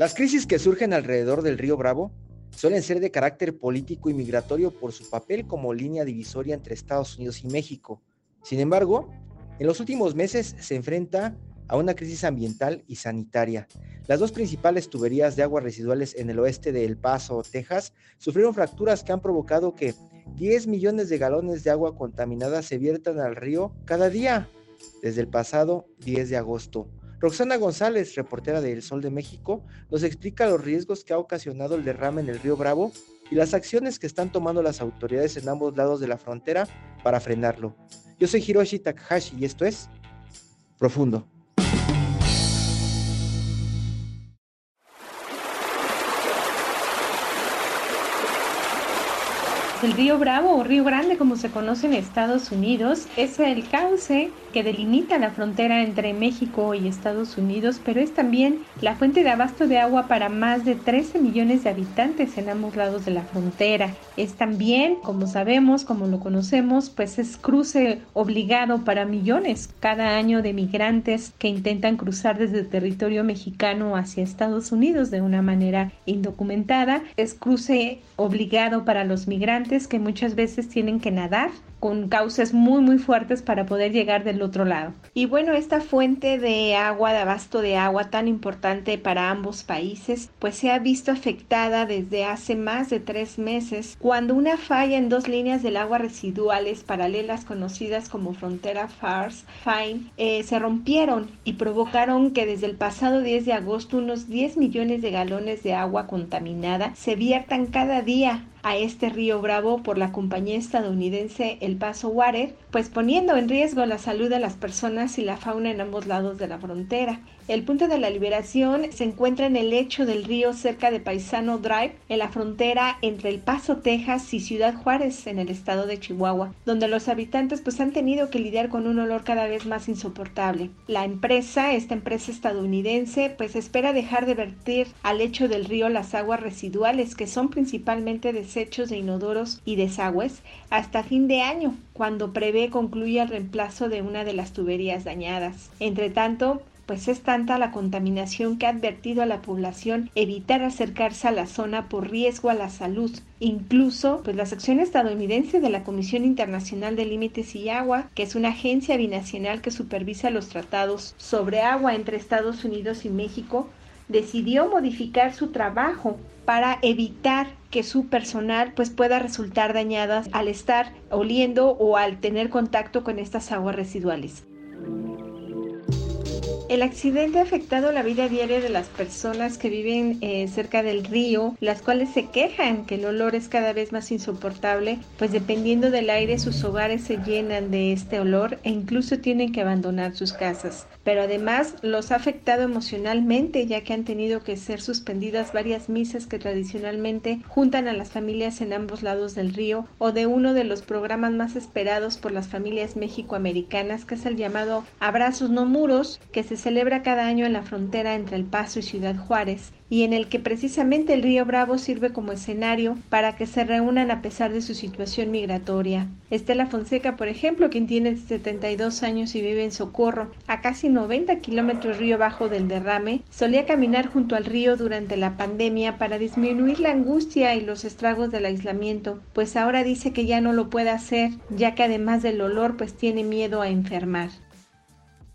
Las crisis que surgen alrededor del río Bravo suelen ser de carácter político y migratorio por su papel como línea divisoria entre Estados Unidos y México. Sin embargo, en los últimos meses se enfrenta a una crisis ambiental y sanitaria. Las dos principales tuberías de aguas residuales en el oeste de El Paso, Texas, sufrieron fracturas que han provocado que 10 millones de galones de agua contaminada se viertan al río cada día desde el pasado 10 de agosto. Roxana González, reportera de El Sol de México, nos explica los riesgos que ha ocasionado el derrame en el río Bravo y las acciones que están tomando las autoridades en ambos lados de la frontera para frenarlo. Yo soy Hiroshi Takahashi y esto es Profundo. El río Bravo o Río Grande, como se conoce en Estados Unidos, es el cauce que delimita la frontera entre México y Estados Unidos, pero es también la fuente de abasto de agua para más de 13 millones de habitantes en ambos lados de la frontera. Es también, como sabemos, como lo conocemos, pues es cruce obligado para millones cada año de migrantes que intentan cruzar desde el territorio mexicano hacia Estados Unidos de una manera indocumentada. Es cruce obligado para los migrantes que muchas veces tienen que nadar con cauces muy muy fuertes para poder llegar del otro lado. Y bueno, esta fuente de agua, de abasto de agua tan importante para ambos países, pues se ha visto afectada desde hace más de tres meses cuando una falla en dos líneas del agua residuales paralelas conocidas como frontera FARS, Fine, eh, se rompieron y provocaron que desde el pasado 10 de agosto unos 10 millones de galones de agua contaminada se viertan cada día a este río Bravo por la compañía estadounidense El Paso Water, pues poniendo en riesgo la salud de las personas y la fauna en ambos lados de la frontera. El punto de la liberación se encuentra en el lecho del río cerca de Paisano Drive, en la frontera entre El Paso, Texas y Ciudad Juárez, en el estado de Chihuahua, donde los habitantes pues han tenido que lidiar con un olor cada vez más insoportable. La empresa, esta empresa estadounidense, pues espera dejar de vertir al lecho del río las aguas residuales, que son principalmente desechos de inodoros y desagües, hasta fin de año, cuando prevé concluya el reemplazo de una de las tuberías dañadas. Entre tanto, pues es tanta la contaminación que ha advertido a la población evitar acercarse a la zona por riesgo a la salud. Incluso, pues la sección estadounidense de la Comisión Internacional de Límites y Agua, que es una agencia binacional que supervisa los tratados sobre agua entre Estados Unidos y México, decidió modificar su trabajo para evitar que su personal pues pueda resultar dañadas al estar oliendo o al tener contacto con estas aguas residuales. El accidente ha afectado la vida diaria de las personas que viven eh, cerca del río, las cuales se quejan que el olor es cada vez más insoportable, pues dependiendo del aire sus hogares se llenan de este olor e incluso tienen que abandonar sus casas. Pero además los ha afectado emocionalmente ya que han tenido que ser suspendidas varias misas que tradicionalmente juntan a las familias en ambos lados del río o de uno de los programas más esperados por las familias mexicoamericanas que es el llamado Abrazos no muros que se celebra cada año en la frontera entre El Paso y Ciudad Juárez y en el que precisamente el río Bravo sirve como escenario para que se reúnan a pesar de su situación migratoria. Estela Fonseca, por ejemplo, quien tiene 72 años y vive en Socorro, a casi 90 kilómetros río abajo del derrame, solía caminar junto al río durante la pandemia para disminuir la angustia y los estragos del aislamiento, pues ahora dice que ya no lo puede hacer, ya que además del olor pues tiene miedo a enfermar.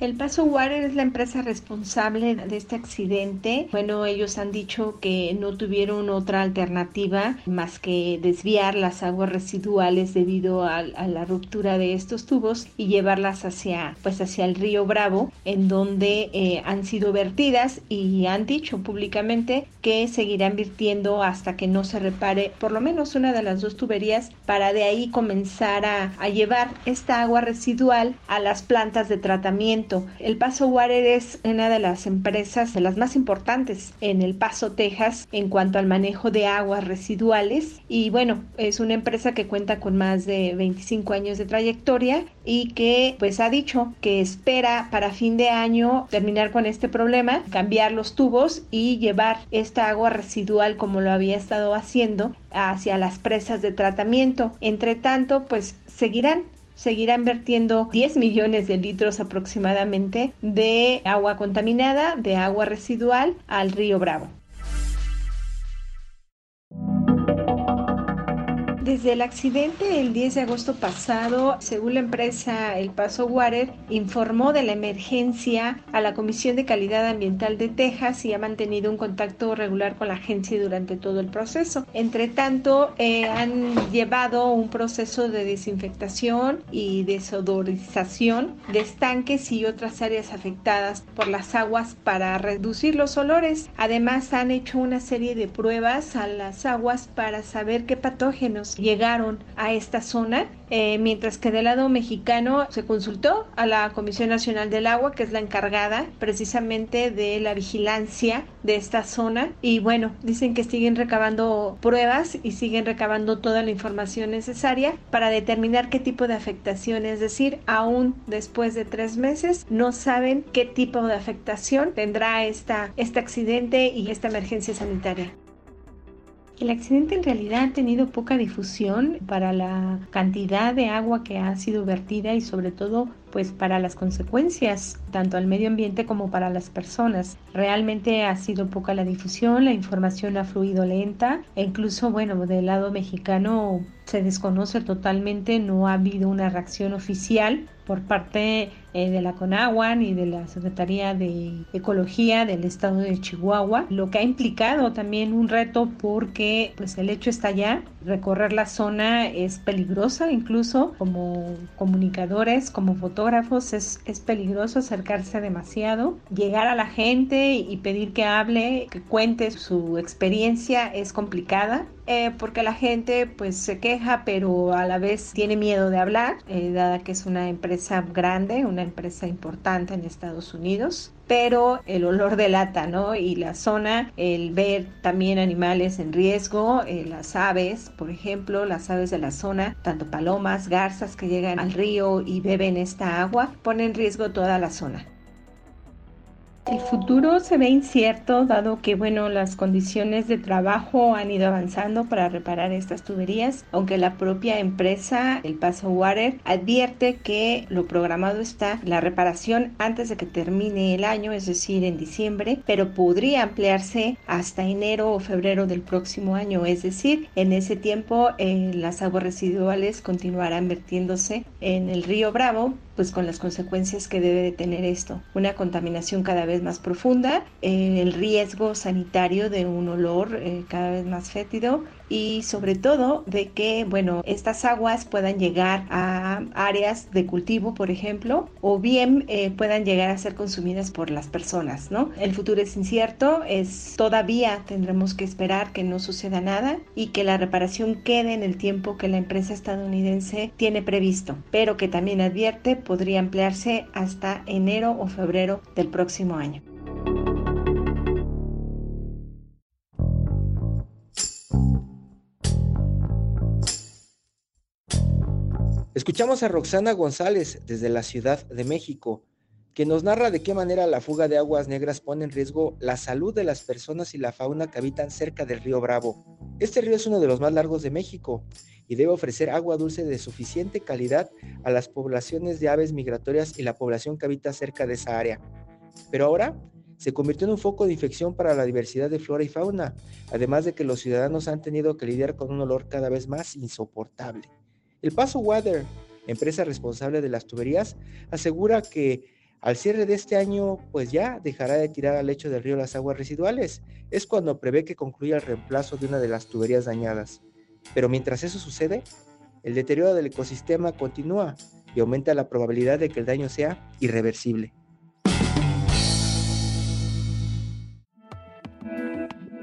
El Paso Water es la empresa responsable de este accidente. Bueno, ellos han dicho que no tuvieron otra alternativa más que desviar las aguas residuales debido a, la ruptura de estos tubos y llevarlas hacia, pues hacia el río Bravo, en donde eh, han sido vertidas y han dicho públicamente que seguirán virtiendo hasta que no se repare por lo menos una de las dos tuberías para de ahí comenzar a, a llevar esta agua residual a las plantas de tratamiento el Paso Water es una de las empresas de las más importantes en El Paso, Texas, en cuanto al manejo de aguas residuales. Y bueno, es una empresa que cuenta con más de 25 años de trayectoria y que pues ha dicho que espera para fin de año terminar con este problema, cambiar los tubos y llevar esta agua residual como lo había estado haciendo hacia las presas de tratamiento. Entre tanto, pues seguirán seguirán vertiendo 10 millones de litros aproximadamente de agua contaminada, de agua residual al río Bravo. Desde el accidente el 10 de agosto pasado, según la empresa El Paso Water, informó de la emergencia a la Comisión de Calidad Ambiental de Texas y ha mantenido un contacto regular con la agencia durante todo el proceso. Entre tanto, eh, han llevado un proceso de desinfectación y desodorización de estanques y otras áreas afectadas por las aguas para reducir los olores. Además, han hecho una serie de pruebas a las aguas para saber qué patógenos llegaron a esta zona, eh, mientras que del lado mexicano se consultó a la Comisión Nacional del Agua, que es la encargada precisamente de la vigilancia de esta zona. Y bueno, dicen que siguen recabando pruebas y siguen recabando toda la información necesaria para determinar qué tipo de afectación, es decir, aún después de tres meses, no saben qué tipo de afectación tendrá esta, este accidente y esta emergencia sanitaria. El accidente en realidad ha tenido poca difusión para la cantidad de agua que ha sido vertida y sobre todo pues para las consecuencias tanto al medio ambiente como para las personas. Realmente ha sido poca la difusión, la información ha fluido lenta e incluso bueno del lado mexicano se desconoce totalmente, no ha habido una reacción oficial por parte eh, de la CONAGUA y de la Secretaría de Ecología del Estado de Chihuahua, lo que ha implicado también un reto porque pues el hecho está allá, recorrer la zona es peligrosa incluso como comunicadores, como fotógrafos es, es peligroso acercarse demasiado, llegar a la gente y pedir que hable, que cuente su experiencia es complicada eh, porque la gente pues se queja pero a la vez tiene miedo de hablar, eh, dada que es una empresa grande, una empresa importante en Estados Unidos pero el olor delata, ¿no? Y la zona, el ver también animales en riesgo, eh, las aves, por ejemplo, las aves de la zona, tanto palomas, garzas que llegan al río y beben esta agua, pone en riesgo toda la zona. El futuro se ve incierto dado que bueno las condiciones de trabajo han ido avanzando para reparar estas tuberías, aunque la propia empresa, el Paso Water, advierte que lo programado está la reparación antes de que termine el año, es decir, en diciembre, pero podría ampliarse hasta enero o febrero del próximo año, es decir, en ese tiempo eh, las aguas residuales continuarán vertiéndose en el río Bravo, pues con las consecuencias que debe de tener esto, una contaminación cada vez más profunda, eh, el riesgo sanitario de un olor eh, cada vez más fétido y sobre todo de que, bueno, estas aguas puedan llegar a áreas de cultivo, por ejemplo, o bien eh, puedan llegar a ser consumidas por las personas, ¿no? El futuro es incierto, es todavía tendremos que esperar que no suceda nada y que la reparación quede en el tiempo que la empresa estadounidense tiene previsto, pero que también advierte podría ampliarse hasta enero o febrero del próximo año. Escuchamos a Roxana González desde la Ciudad de México, que nos narra de qué manera la fuga de aguas negras pone en riesgo la salud de las personas y la fauna que habitan cerca del río Bravo. Este río es uno de los más largos de México y debe ofrecer agua dulce de suficiente calidad a las poblaciones de aves migratorias y la población que habita cerca de esa área. Pero ahora se convirtió en un foco de infección para la diversidad de flora y fauna, además de que los ciudadanos han tenido que lidiar con un olor cada vez más insoportable. El Paso Water, empresa responsable de las tuberías, asegura que Al cierre de este año, pues ya dejará de tirar al lecho del río las aguas residuales. Es cuando prevé que concluya el reemplazo de una de las tuberías dañadas. Pero mientras eso sucede, el deterioro del ecosistema continúa y aumenta la probabilidad de que el daño sea irreversible.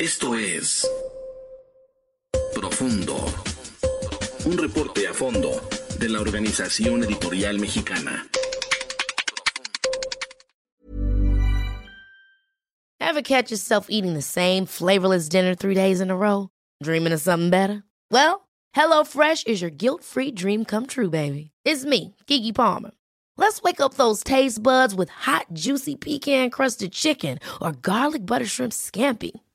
Esto es Profundo. Un reporte a fondo de la Organización Editorial Mexicana. Ever catch yourself eating the same flavorless dinner three days in a row? Dreaming of something better? Well, HelloFresh is your guilt-free dream come true, baby. It's me, Kiki Palmer. Let's wake up those taste buds with hot, juicy pecan-crusted chicken or garlic butter shrimp scampi.